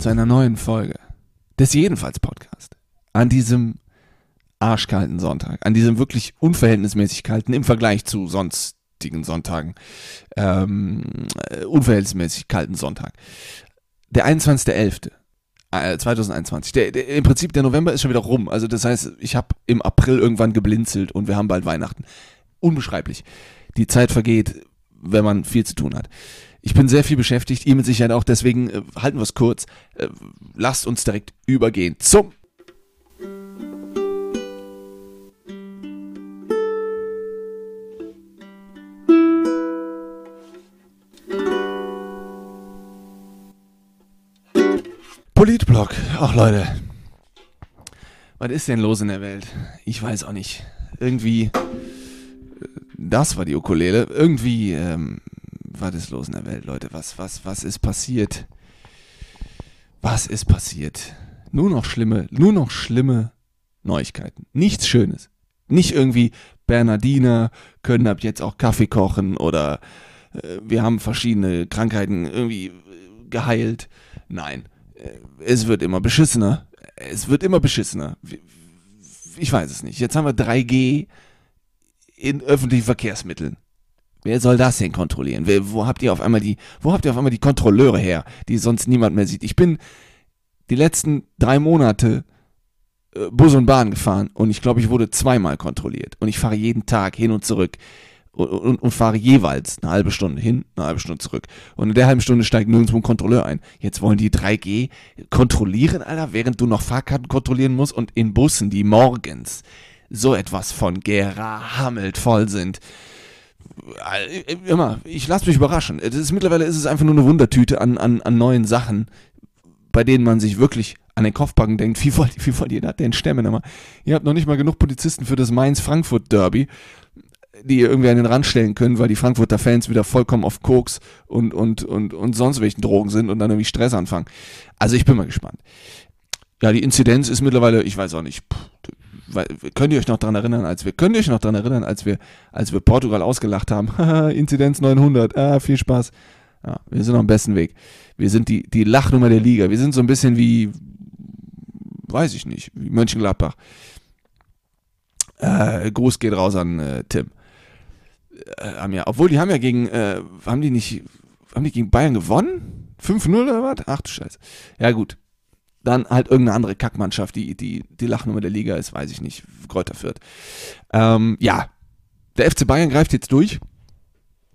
zu einer neuen Folge des Jedenfalls Podcast. An diesem arschkalten Sonntag, an diesem wirklich unverhältnismäßig kalten im Vergleich zu sonstigen Sonntagen, ähm, äh, unverhältnismäßig kalten Sonntag. Der 21.11. 2021. Der, der, Im Prinzip, der November ist schon wieder rum. Also das heißt, ich habe im April irgendwann geblinzelt und wir haben bald Weihnachten. Unbeschreiblich. Die Zeit vergeht, wenn man viel zu tun hat. Ich bin sehr viel beschäftigt, ihr mit Sicherheit auch, deswegen äh, halten wir es kurz. Äh, lasst uns direkt übergehen zum Politblog. Ach Leute, was ist denn los in der Welt? Ich weiß auch nicht. Irgendwie, äh, das war die Ukulele. Irgendwie ähm, was ist los in der Welt, Leute? Was, was, was ist passiert? Was ist passiert? Nur noch schlimme, nur noch schlimme Neuigkeiten. Nichts Schönes. Nicht irgendwie Bernardiner können ab jetzt auch Kaffee kochen oder äh, wir haben verschiedene Krankheiten irgendwie äh, geheilt. Nein, äh, es wird immer beschissener. Es wird immer beschissener. Ich weiß es nicht. Jetzt haben wir 3G in öffentlichen Verkehrsmitteln. Wer soll das denn kontrollieren? Wer, wo habt ihr auf einmal die, wo habt ihr auf einmal die Kontrolleure her, die sonst niemand mehr sieht? Ich bin die letzten drei Monate äh, Bus und Bahn gefahren und ich glaube, ich wurde zweimal kontrolliert und ich fahre jeden Tag hin und zurück und, und, und, fahre jeweils eine halbe Stunde hin, eine halbe Stunde zurück. Und in der halben Stunde steigt nirgendwo ein Kontrolleur ein. Jetzt wollen die 3G kontrollieren, Alter, während du noch Fahrkarten kontrollieren musst und in Bussen, die morgens so etwas von gerammelt voll sind immer, ich lasse mich überraschen. Es ist, mittlerweile ist es einfach nur eine Wundertüte an, an, an neuen Sachen, bei denen man sich wirklich an den Kopfbacken denkt, wie wollt, wie wollt ihr das denn stemmen? Immer? Ihr habt noch nicht mal genug Polizisten für das Mainz-Frankfurt-Derby, die ihr irgendwie an den Rand stellen können, weil die Frankfurter Fans wieder vollkommen auf Koks und, und, und, und sonst welchen Drogen sind und dann irgendwie Stress anfangen. Also ich bin mal gespannt. Ja, die Inzidenz ist mittlerweile, ich weiß auch nicht, pff, könnt ihr euch noch daran erinnern, als wir, könnt ihr euch noch daran erinnern, als wir, als wir Portugal ausgelacht haben? Inzidenz 900, ah, viel Spaß. Ja, wir sind auf dem besten Weg. Wir sind die, die Lachnummer der Liga. Wir sind so ein bisschen wie, weiß ich nicht, wie Mönchengladbach. Äh, Gruß geht raus an äh, Tim. Äh, ja, obwohl die haben ja gegen, äh, haben die nicht, haben die gegen Bayern gewonnen? 5-0 oder was? Ach du Scheiße. Ja gut, dann halt irgendeine andere Kackmannschaft, die, die, die Lachnummer der Liga ist, weiß ich nicht, Kräuter führt. Ähm, ja, der FC Bayern greift jetzt durch,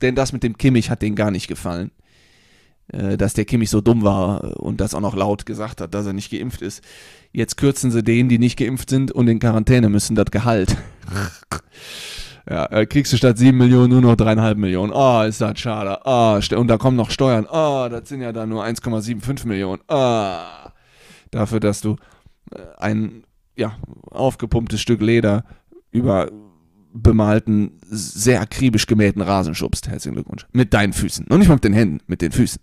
denn das mit dem Kimmich hat denen gar nicht gefallen. Äh, dass der Kimmich so dumm war und das auch noch laut gesagt hat, dass er nicht geimpft ist. Jetzt kürzen sie denen, die nicht geimpft sind und in Quarantäne müssen, das Gehalt. ja, äh, kriegst du statt 7 Millionen nur noch 3,5 Millionen. Oh, ist das schade. Oh, und da kommen noch Steuern. Oh, das sind ja dann nur 1,75 Millionen. Oh dafür, dass du äh, ein ja, aufgepumptes Stück Leder über bemalten, sehr akribisch gemähten Rasen schubst. Herzlichen Glückwunsch. Mit deinen Füßen. Noch nicht mal mit den Händen, mit den Füßen.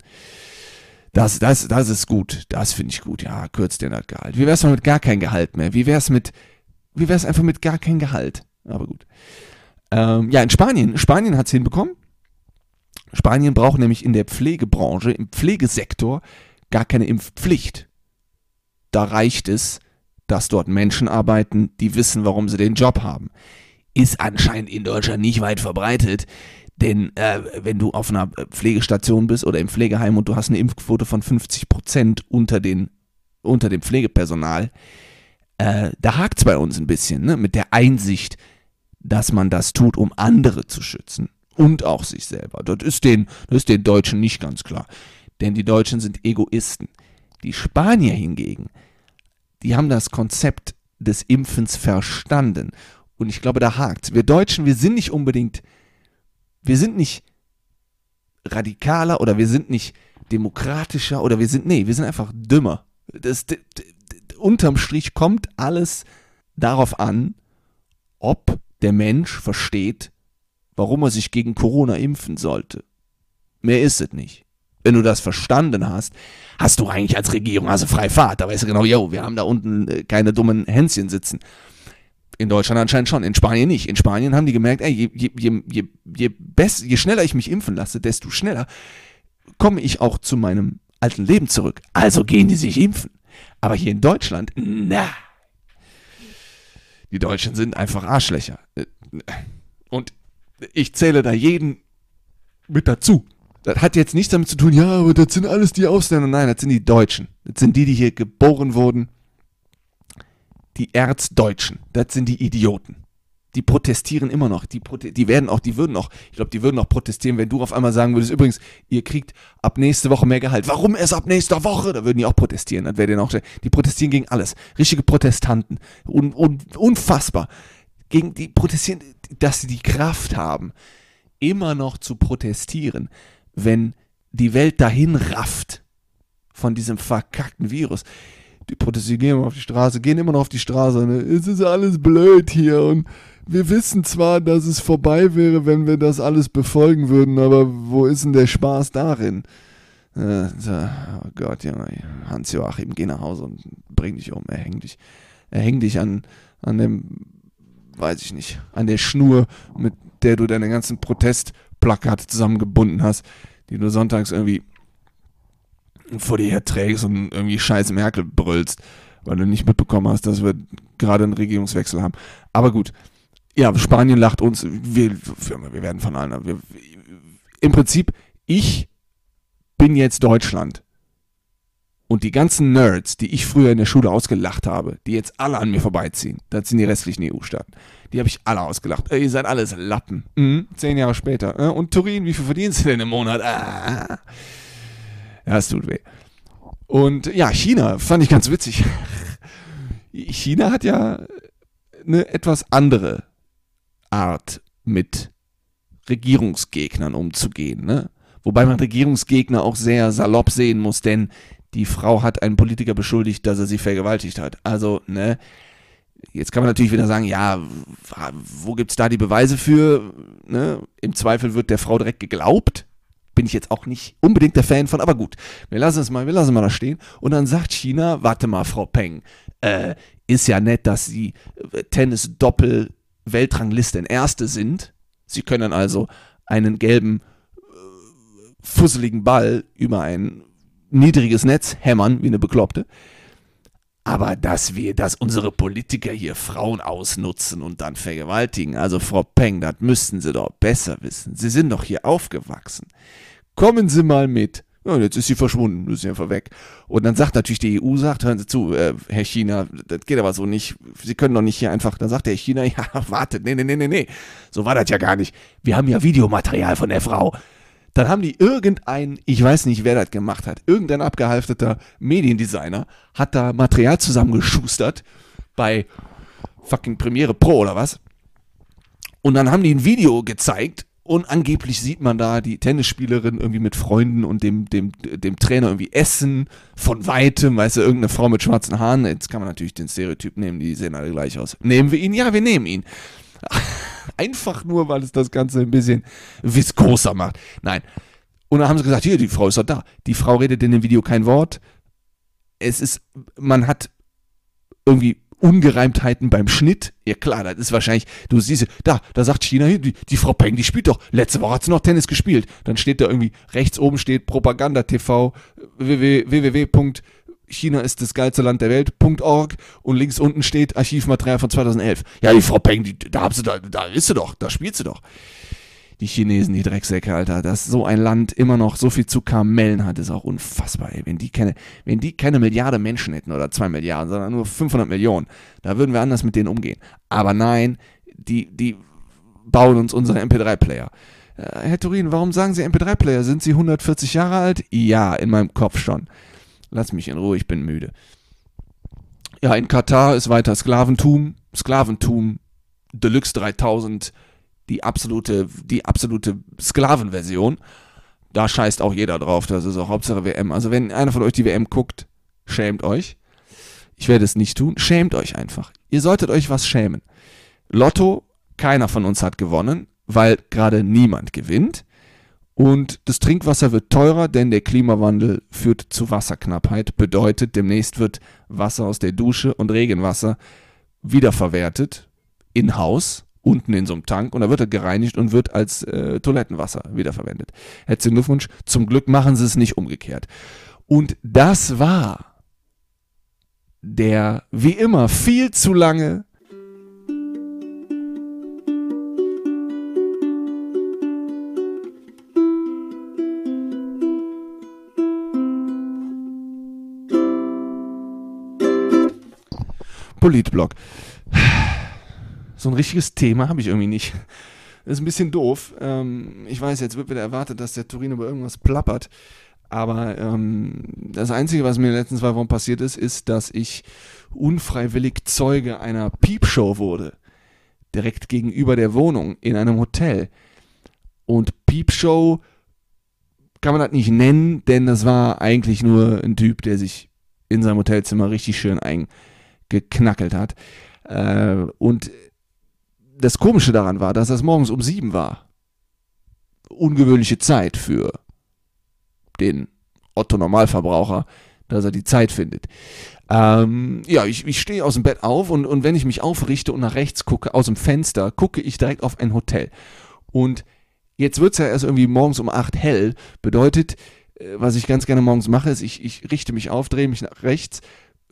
Das, das, das ist gut. Das finde ich gut. Ja, kürzt dir das Gehalt. Wie wär's mal mit gar kein Gehalt mehr? Wie wär's mit, wie wär's einfach mit gar kein Gehalt? Aber gut. Ähm, ja, in Spanien. Spanien hat's hinbekommen. Spanien braucht nämlich in der Pflegebranche, im Pflegesektor gar keine Impfpflicht da reicht es, dass dort Menschen arbeiten, die wissen, warum sie den Job haben. Ist anscheinend in Deutschland nicht weit verbreitet, denn äh, wenn du auf einer Pflegestation bist oder im Pflegeheim und du hast eine Impfquote von 50 Prozent unter, unter dem Pflegepersonal, äh, da hakt es bei uns ein bisschen ne? mit der Einsicht, dass man das tut, um andere zu schützen und auch sich selber. Das ist den, das ist den Deutschen nicht ganz klar, denn die Deutschen sind Egoisten. Die Spanier hingegen, die haben das Konzept des Impfens verstanden. Und ich glaube, da hakt Wir Deutschen, wir sind nicht unbedingt, wir sind nicht radikaler oder wir sind nicht demokratischer oder wir sind, nee, wir sind einfach dümmer. Das, unterm Strich kommt alles darauf an, ob der Mensch versteht, warum er sich gegen Corona impfen sollte. Mehr ist es nicht wenn du das verstanden hast, hast du eigentlich als Regierung also frei Fahrt. Da weißt du genau, yo, wir haben da unten äh, keine dummen Hänschen sitzen. In Deutschland anscheinend schon, in Spanien nicht. In Spanien haben die gemerkt, ey, je, je, je, je, best, je schneller ich mich impfen lasse, desto schneller komme ich auch zu meinem alten Leben zurück. Also gehen die sich impfen. Aber hier in Deutschland, na. Die Deutschen sind einfach Arschlöcher. Und ich zähle da jeden mit dazu. Das hat jetzt nichts damit zu tun, ja, aber das sind alles die Ausländer. Nein, das sind die Deutschen. Das sind die, die hier geboren wurden. Die Erzdeutschen. Das sind die Idioten die protestieren immer noch. Die, die werden auch, die würden auch, ich glaube, die würden auch protestieren, wenn du auf einmal sagen würdest, übrigens, ihr kriegt ab nächste Woche mehr Gehalt. Warum erst ab nächster Woche? Da würden die auch protestieren. Das wäre auch, die protestieren gegen alles. Richtige Protestanten. Un, un, unfassbar. Gegen die protestieren, dass sie die Kraft haben, immer noch zu protestieren, wenn die Welt dahin rafft von diesem verkackten Virus die protestieren, gehen immer auf die Straße, gehen immer noch auf die Straße. Ne? Es ist alles blöd hier und wir wissen zwar, dass es vorbei wäre, wenn wir das alles befolgen würden, aber wo ist denn der Spaß darin? Äh, oh Gott, Junge, Hans-Joachim, geh nach Hause und bring dich um, erhäng dich. Erhäng dich an, an dem, weiß ich nicht, an der Schnur, mit der du deine ganzen Protestplakate zusammengebunden hast, die du sonntags irgendwie vor dir her trägst und irgendwie scheiß Merkel brüllst, weil du nicht mitbekommen hast, dass wir gerade einen Regierungswechsel haben. Aber gut, ja, Spanien lacht uns, wir, wir werden von allen. Wir, Im Prinzip, ich bin jetzt Deutschland. Und die ganzen Nerds, die ich früher in der Schule ausgelacht habe, die jetzt alle an mir vorbeiziehen, das sind die restlichen EU-Staaten. Die habe ich alle ausgelacht. Ihr seid alles Lappen. Mhm, zehn Jahre später. Äh, und Turin, wie viel verdienst du denn im Monat? Ah. Ja, es tut weh. Und ja, China fand ich ganz witzig. China hat ja eine etwas andere Art mit Regierungsgegnern umzugehen. Ne? Wobei man Regierungsgegner auch sehr salopp sehen muss, denn die Frau hat einen Politiker beschuldigt, dass er sie vergewaltigt hat. Also, ne, jetzt kann man natürlich wieder sagen, ja, wo gibt es da die Beweise für? Ne? Im Zweifel wird der Frau direkt geglaubt. Bin ich jetzt auch nicht unbedingt der Fan von, aber gut, wir lassen es mal, wir lassen mal da stehen. Und dann sagt China, warte mal, Frau Peng, äh, ist ja nett, dass Sie äh, Tennis-Doppel Weltrangliste Erste sind. Sie können also einen gelben, äh, fusseligen Ball über ein niedriges Netz hämmern, wie eine Bekloppte. Aber dass wir, dass unsere Politiker hier Frauen ausnutzen und dann vergewaltigen, also Frau Peng, das müssten Sie doch besser wissen. Sie sind doch hier aufgewachsen. Kommen Sie mal mit. Ja, jetzt ist sie verschwunden, ist sie einfach weg. Und dann sagt natürlich die EU, sagt, hören Sie zu, äh, Herr China, das geht aber so nicht. Sie können doch nicht hier einfach, dann sagt der China, ja, wartet, nee, nee, nee, nee, nee. So war das ja gar nicht. Wir haben ja Videomaterial von der Frau. Dann haben die irgendein, ich weiß nicht, wer das gemacht hat, irgendein abgehalfteter Mediendesigner hat da Material zusammengeschustert bei fucking Premiere Pro oder was. Und dann haben die ein Video gezeigt und angeblich sieht man da die Tennisspielerin irgendwie mit Freunden und dem, dem, dem Trainer irgendwie essen, von weitem, weißt du, irgendeine Frau mit schwarzen Haaren. Jetzt kann man natürlich den Stereotyp nehmen, die sehen alle gleich aus. Nehmen wir ihn? Ja, wir nehmen ihn. Einfach nur, weil es das Ganze ein bisschen viskoser macht. Nein. Und dann haben sie gesagt, hier, die Frau ist doch da. Die Frau redet in dem Video kein Wort. Es ist, man hat irgendwie Ungereimtheiten beim Schnitt. Ja klar, das ist wahrscheinlich, du siehst, da, da sagt China, die, die Frau Peng, die spielt doch, letzte Woche hat sie noch Tennis gespielt. Dann steht da irgendwie, rechts oben steht Propaganda TV, www. China ist das geilste Land der Welt.org und links unten steht Archivmaterial von 2011. Ja, die Frau Peng, die, da, da, da ist sie doch, da spielt sie doch die Chinesen, die Drecksäcke, Alter, dass so ein Land immer noch so viel zu Kamellen hat, ist auch unfassbar, ey. Wenn die keine, wenn die keine Milliarde Menschen hätten oder zwei Milliarden, sondern nur 500 Millionen, da würden wir anders mit denen umgehen. Aber nein, die, die bauen uns unsere MP3-Player. Äh, Herr Turin, warum sagen Sie MP3-Player? Sind Sie 140 Jahre alt? Ja, in meinem Kopf schon. Lass mich in Ruhe, ich bin müde. Ja, in Katar ist weiter Sklaventum. Sklaventum Deluxe 3000 die absolute, die absolute Sklavenversion. Da scheißt auch jeder drauf. Das ist auch Hauptsache WM. Also wenn einer von euch die WM guckt, schämt euch. Ich werde es nicht tun. Schämt euch einfach. Ihr solltet euch was schämen. Lotto, keiner von uns hat gewonnen, weil gerade niemand gewinnt. Und das Trinkwasser wird teurer, denn der Klimawandel führt zu Wasserknappheit. Bedeutet, demnächst wird Wasser aus der Dusche und Regenwasser wiederverwertet in Haus unten in so einem Tank und da wird er gereinigt und wird als äh, Toilettenwasser wiederverwendet. Herzlichen Glückwunsch. Zum Glück machen sie es nicht umgekehrt. Und das war der, wie immer, viel zu lange Politblog. So ein richtiges Thema habe ich irgendwie nicht. Das ist ein bisschen doof. Ähm, ich weiß, jetzt wird wieder erwartet, dass der Turin über irgendwas plappert. Aber ähm, das Einzige, was mir in den letzten zwei Wochen passiert ist, ist, dass ich unfreiwillig Zeuge einer Piepshow wurde. Direkt gegenüber der Wohnung in einem Hotel. Und Piepshow kann man das nicht nennen, denn das war eigentlich nur ein Typ, der sich in seinem Hotelzimmer richtig schön eingeknackelt hat. Äh, und das Komische daran war, dass das morgens um sieben war. Ungewöhnliche Zeit für den Otto Normalverbraucher, dass er die Zeit findet. Ähm, ja, ich, ich stehe aus dem Bett auf und, und wenn ich mich aufrichte und nach rechts gucke, aus dem Fenster, gucke ich direkt auf ein Hotel. Und jetzt wird es ja erst irgendwie morgens um acht hell. Bedeutet, äh, was ich ganz gerne morgens mache, ist, ich, ich richte mich auf, drehe mich nach rechts,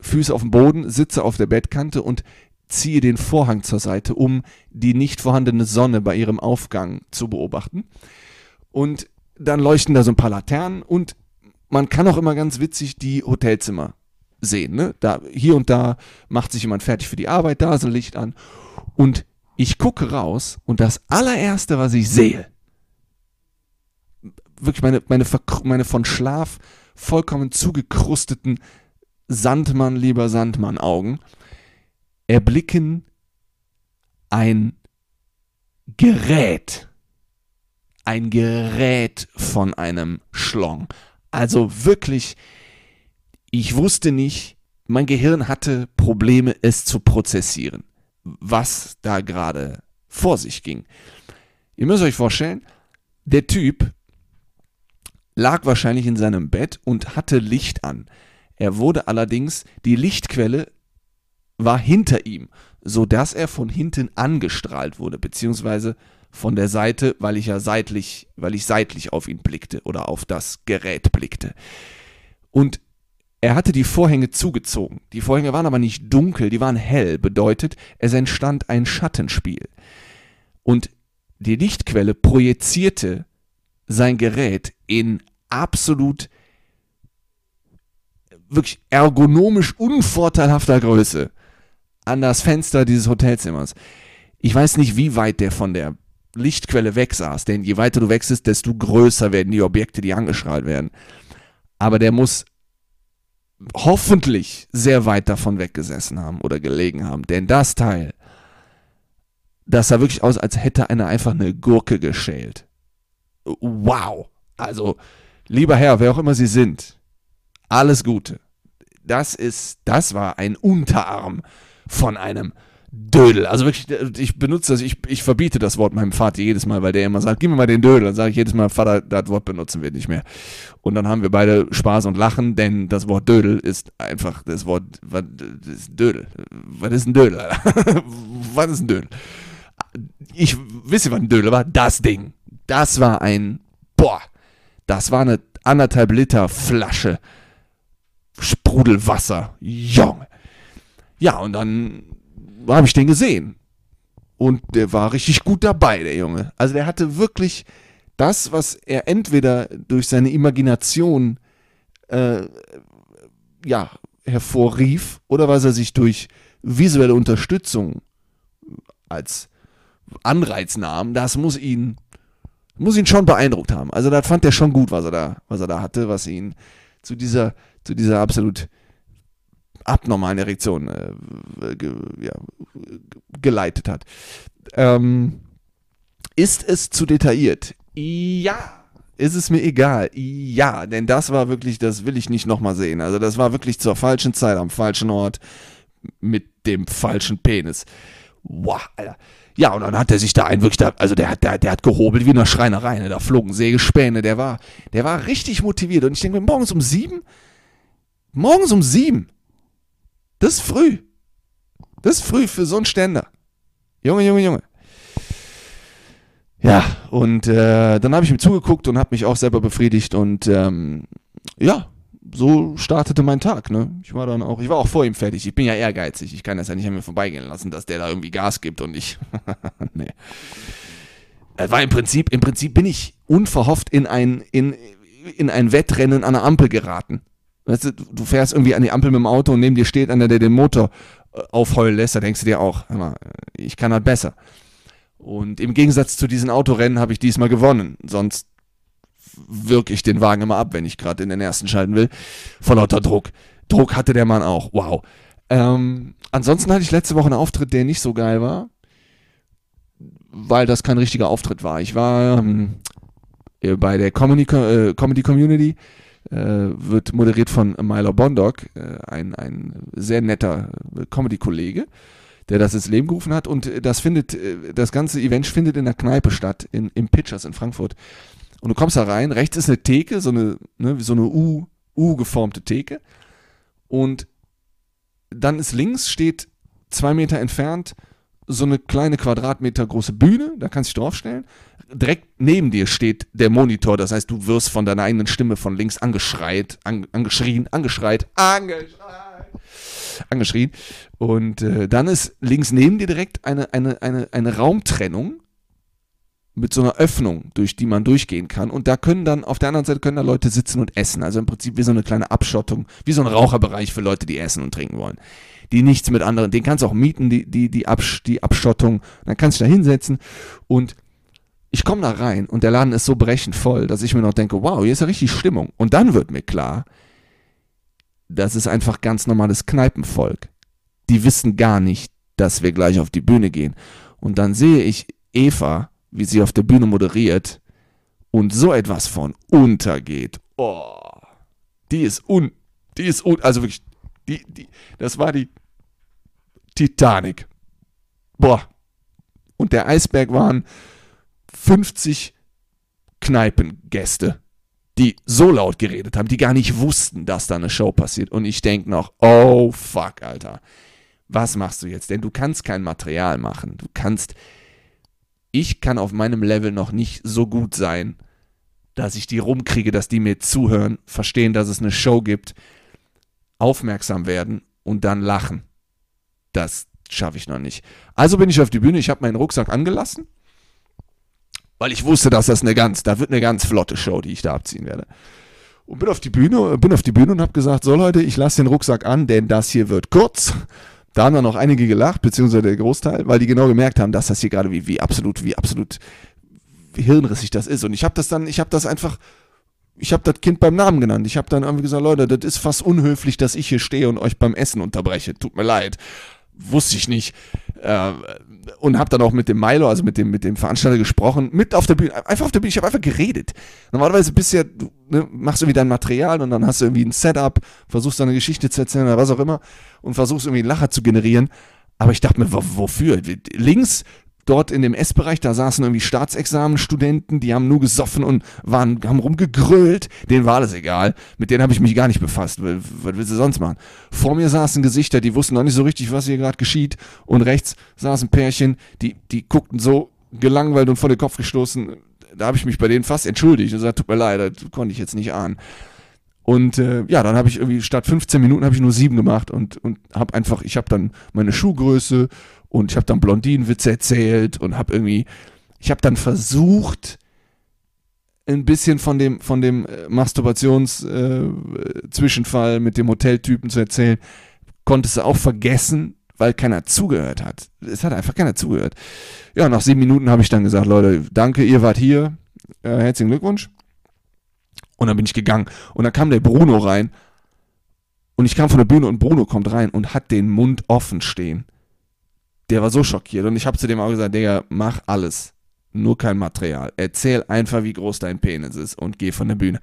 Füße auf dem Boden, sitze auf der Bettkante und ziehe den Vorhang zur Seite, um die nicht vorhandene Sonne bei ihrem Aufgang zu beobachten. Und dann leuchten da so ein paar Laternen und man kann auch immer ganz witzig die Hotelzimmer sehen. Ne? Da, hier und da macht sich jemand fertig für die Arbeit, da ist ein Licht an. Und ich gucke raus und das allererste, was ich sehe, wirklich meine, meine, meine von Schlaf vollkommen zugekrusteten Sandmann, lieber Sandmann-Augen, erblicken ein Gerät. Ein Gerät von einem Schlong. Also wirklich, ich wusste nicht, mein Gehirn hatte Probleme, es zu prozessieren, was da gerade vor sich ging. Ihr müsst euch vorstellen, der Typ lag wahrscheinlich in seinem Bett und hatte Licht an. Er wurde allerdings, die Lichtquelle war hinter ihm, so dass er von hinten angestrahlt wurde, beziehungsweise von der Seite, weil ich ja seitlich, weil ich seitlich auf ihn blickte oder auf das Gerät blickte. Und er hatte die Vorhänge zugezogen. Die Vorhänge waren aber nicht dunkel, die waren hell, bedeutet, es entstand ein Schattenspiel. Und die Lichtquelle projizierte sein Gerät in absolut wirklich ergonomisch unvorteilhafter Größe an das Fenster dieses Hotelzimmers. Ich weiß nicht, wie weit der von der Lichtquelle weg saß, denn je weiter du wechselst, desto größer werden die Objekte, die angestrahlt werden. Aber der muss hoffentlich sehr weit davon weggesessen haben oder gelegen haben, denn das Teil, das sah wirklich aus, als hätte einer einfach eine Gurke geschält. Wow! Also, lieber Herr, wer auch immer Sie sind, alles Gute. Das ist, das war ein Unterarm von einem Dödel. Also wirklich, ich benutze das, ich, ich verbiete das Wort meinem Vater jedes Mal, weil der immer sagt, gib mir mal den Dödel. Dann sage ich jedes Mal, Vater, das Wort benutzen wir nicht mehr. Und dann haben wir beide Spaß und Lachen, denn das Wort Dödel ist einfach das Wort, was ist Dödel? Was ist ein Dödel? was ist ein Dödel? Ich wisse, was ein Dödel war. Das Ding. Das war ein, boah, das war eine anderthalb Liter Flasche Sprudelwasser. Junge. Ja, und dann habe ich den gesehen. Und der war richtig gut dabei, der Junge. Also der hatte wirklich das, was er entweder durch seine Imagination äh, ja, hervorrief oder was er sich durch visuelle Unterstützung als Anreiz nahm, das muss ihn, muss ihn schon beeindruckt haben. Also das fand er schon gut, was er da, was er da hatte, was ihn zu dieser, zu dieser absolut abnormalen Erektion äh, ge, ja, geleitet hat. Ähm, ist es zu detailliert? Ja. Ist es mir egal? Ja, denn das war wirklich, das will ich nicht nochmal sehen. Also das war wirklich zur falschen Zeit, am falschen Ort, mit dem falschen Penis. Wow, Alter. Ja, und dann hat er sich da ein wirklich, da, also der hat, der, der hat gehobelt wie in einer Schreinerei, ne? da flogen Sägespäne, der war, der war richtig motiviert. Und ich denke mir, morgens um sieben, morgens um sieben, das ist früh. Das ist früh für so einen Ständer. Junge, Junge, Junge. Ja, und äh, dann habe ich ihm zugeguckt und habe mich auch selber befriedigt und ähm, ja, so startete mein Tag, ne? Ich war dann auch, ich war auch vor ihm fertig. Ich bin ja ehrgeizig. Ich kann das ja nicht an mir vorbeigehen lassen, dass der da irgendwie Gas gibt und ich. nee. Es war im Prinzip, im Prinzip bin ich unverhofft in ein, in, in ein Wettrennen an der Ampel geraten. Weißt du, du fährst irgendwie an die Ampel mit dem Auto und neben dir steht einer, der den Motor äh, aufheulen lässt, da denkst du dir auch, mal, ich kann halt besser. Und im Gegensatz zu diesen Autorennen habe ich diesmal gewonnen. Sonst wirke ich den Wagen immer ab, wenn ich gerade in den ersten schalten will. Vor lauter Druck. Druck hatte der Mann auch. Wow. Ähm, ansonsten hatte ich letzte Woche einen Auftritt, der nicht so geil war, weil das kein richtiger Auftritt war. Ich war ähm, bei der Comedy, äh, Comedy Community äh, wird moderiert von Milo Bondock, äh, ein, ein sehr netter äh, Comedy-Kollege, der das ins Leben gerufen hat. Und das findet, äh, das ganze Event findet in der Kneipe statt, in, im Pitchers in Frankfurt. Und du kommst da rein, rechts ist eine Theke, so eine, ne, so eine U, U geformte Theke. Und dann ist links, steht zwei Meter entfernt so eine kleine Quadratmeter große Bühne, da kannst du dich draufstellen. Direkt neben dir steht der Monitor, das heißt, du wirst von deiner eigenen Stimme von links angeschreit, an, angeschrien, angeschreit, angeschreit, angeschrien. Und äh, dann ist links neben dir direkt eine, eine, eine, eine Raumtrennung mit so einer Öffnung, durch die man durchgehen kann. Und da können dann, auf der anderen Seite können da Leute sitzen und essen. Also im Prinzip wie so eine kleine Abschottung, wie so ein Raucherbereich für Leute, die essen und trinken wollen die nichts mit anderen, den kannst du auch mieten, die, die, die, Absch die Abschottung, dann kannst du da hinsetzen und ich komme da rein und der Laden ist so brechend voll, dass ich mir noch denke, wow, hier ist ja richtig Stimmung. Und dann wird mir klar, das ist einfach ganz normales Kneipenvolk. Die wissen gar nicht, dass wir gleich auf die Bühne gehen. Und dann sehe ich Eva, wie sie auf der Bühne moderiert und so etwas von untergeht. Oh, die ist un, die ist un, also wirklich, die, die, das war die Titanic. Boah. Und der Eisberg waren 50 Kneipengäste, die so laut geredet haben, die gar nicht wussten, dass da eine Show passiert. Und ich denke noch, oh fuck, Alter. Was machst du jetzt? Denn du kannst kein Material machen. Du kannst. Ich kann auf meinem Level noch nicht so gut sein, dass ich die rumkriege, dass die mir zuhören, verstehen, dass es eine Show gibt, aufmerksam werden und dann lachen. Das schaffe ich noch nicht. Also bin ich auf die Bühne, ich habe meinen Rucksack angelassen, weil ich wusste, dass das eine ganz, da wird eine ganz flotte Show, die ich da abziehen werde. Und bin auf die Bühne, bin auf die Bühne und habe gesagt, so Leute, ich lasse den Rucksack an, denn das hier wird kurz. Da haben dann noch einige gelacht, beziehungsweise der Großteil, weil die genau gemerkt haben, dass das hier gerade wie, wie absolut, wie absolut hirnrissig das ist. Und ich habe das dann, ich habe das einfach ich habe das Kind beim Namen genannt. Ich habe dann irgendwie gesagt, Leute, das ist fast unhöflich, dass ich hier stehe und euch beim Essen unterbreche. Tut mir leid. Wusste ich nicht. Äh, und habe dann auch mit dem Milo, also mit dem, mit dem Veranstalter gesprochen, mit auf der Bühne, einfach auf der Bühne, ich habe einfach geredet. Normalerweise bist du ja, du ne, machst irgendwie dein Material und dann hast du irgendwie ein Setup, versuchst deine Geschichte zu erzählen oder was auch immer und versuchst irgendwie einen Lacher zu generieren. Aber ich dachte mir, wofür? Links dort in dem Essbereich, da saßen irgendwie Staatsexamenstudenten, die haben nur gesoffen und waren, haben rumgegrölt. Denen war alles egal. Mit denen habe ich mich gar nicht befasst. Was willst du sonst machen? Vor mir saßen Gesichter, die wussten noch nicht so richtig, was hier gerade geschieht. Und rechts saßen Pärchen, die, die guckten so gelangweilt und vor den Kopf gestoßen. Da habe ich mich bei denen fast entschuldigt und gesagt, tut mir leid, das konnte ich jetzt nicht ahnen. Und äh, ja, dann habe ich irgendwie statt 15 Minuten habe ich nur sieben gemacht und, und habe einfach, ich habe dann meine Schuhgröße und ich habe dann Blondinenwitze erzählt und habe irgendwie, ich habe dann versucht, ein bisschen von dem, von dem äh, Masturbations-Zwischenfall äh, mit dem Hoteltypen zu erzählen, konntest du auch vergessen, weil keiner zugehört hat. Es hat einfach keiner zugehört. Ja, nach sieben Minuten habe ich dann gesagt, Leute, danke, ihr wart hier. Äh, herzlichen Glückwunsch. Und dann bin ich gegangen. Und dann kam der Bruno rein. Und ich kam von der Bühne und Bruno kommt rein und hat den Mund offen stehen der war so schockiert. Und ich habe zu dem auch gesagt, Digga, mach alles. Nur kein Material. Erzähl einfach, wie groß dein Penis ist und geh von der Bühne.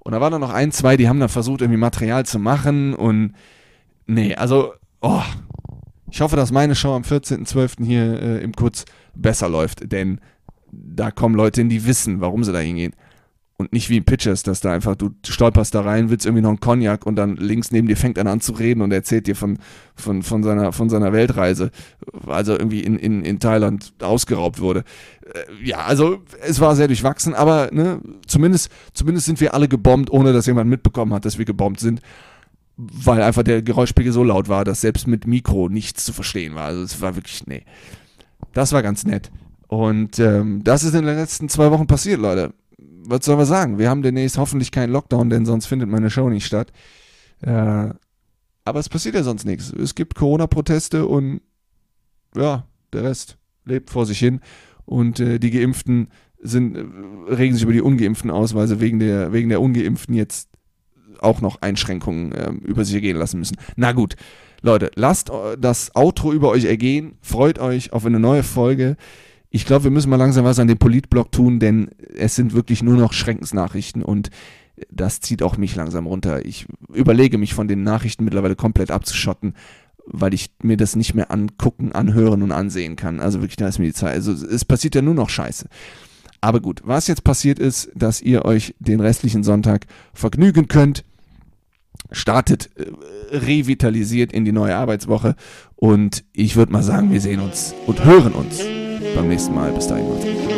Und da waren dann noch ein, zwei, die haben dann versucht, irgendwie Material zu machen und nee, also, oh, ich hoffe, dass meine Show am 14.12. hier äh, im Kurz besser läuft, denn da kommen Leute hin, die wissen, warum sie da hingehen. Und nicht wie in Pitchers, dass da einfach, du stolperst da rein, willst irgendwie noch einen Cognac und dann links neben dir fängt einer an zu reden und erzählt dir von, von, von, seiner, von seiner Weltreise, also irgendwie in, in, in Thailand ausgeraubt wurde. Äh, ja, also es war sehr durchwachsen, aber ne, zumindest, zumindest sind wir alle gebombt, ohne dass jemand mitbekommen hat, dass wir gebombt sind weil einfach der Geräuschpegel so laut war, dass selbst mit Mikro nichts zu verstehen war. Also es war wirklich, nee. Das war ganz nett. Und ähm, das ist in den letzten zwei Wochen passiert, Leute. Was soll man sagen? Wir haben demnächst hoffentlich keinen Lockdown, denn sonst findet meine Show nicht statt. Äh, aber es passiert ja sonst nichts. Es gibt Corona-Proteste und ja, der Rest lebt vor sich hin. Und äh, die Geimpften sind, äh, regen sich über die Ungeimpften aus, weil sie wegen der, wegen der Ungeimpften jetzt auch noch Einschränkungen äh, über sich ergehen lassen müssen. Na gut, Leute, lasst das Outro über euch ergehen. Freut euch auf eine neue Folge. Ich glaube, wir müssen mal langsam was an dem Politblog tun, denn es sind wirklich nur noch Schreckensnachrichten und das zieht auch mich langsam runter. Ich überlege mich von den Nachrichten mittlerweile komplett abzuschotten, weil ich mir das nicht mehr angucken, anhören und ansehen kann. Also wirklich, da ist mir die Zeit. Also es passiert ja nur noch Scheiße. Aber gut, was jetzt passiert ist, dass ihr euch den restlichen Sonntag vergnügen könnt startet äh, revitalisiert in die neue Arbeitswoche. Und ich würde mal sagen, wir sehen uns und hören uns beim nächsten Mal. Bis dahin. Macht's gut.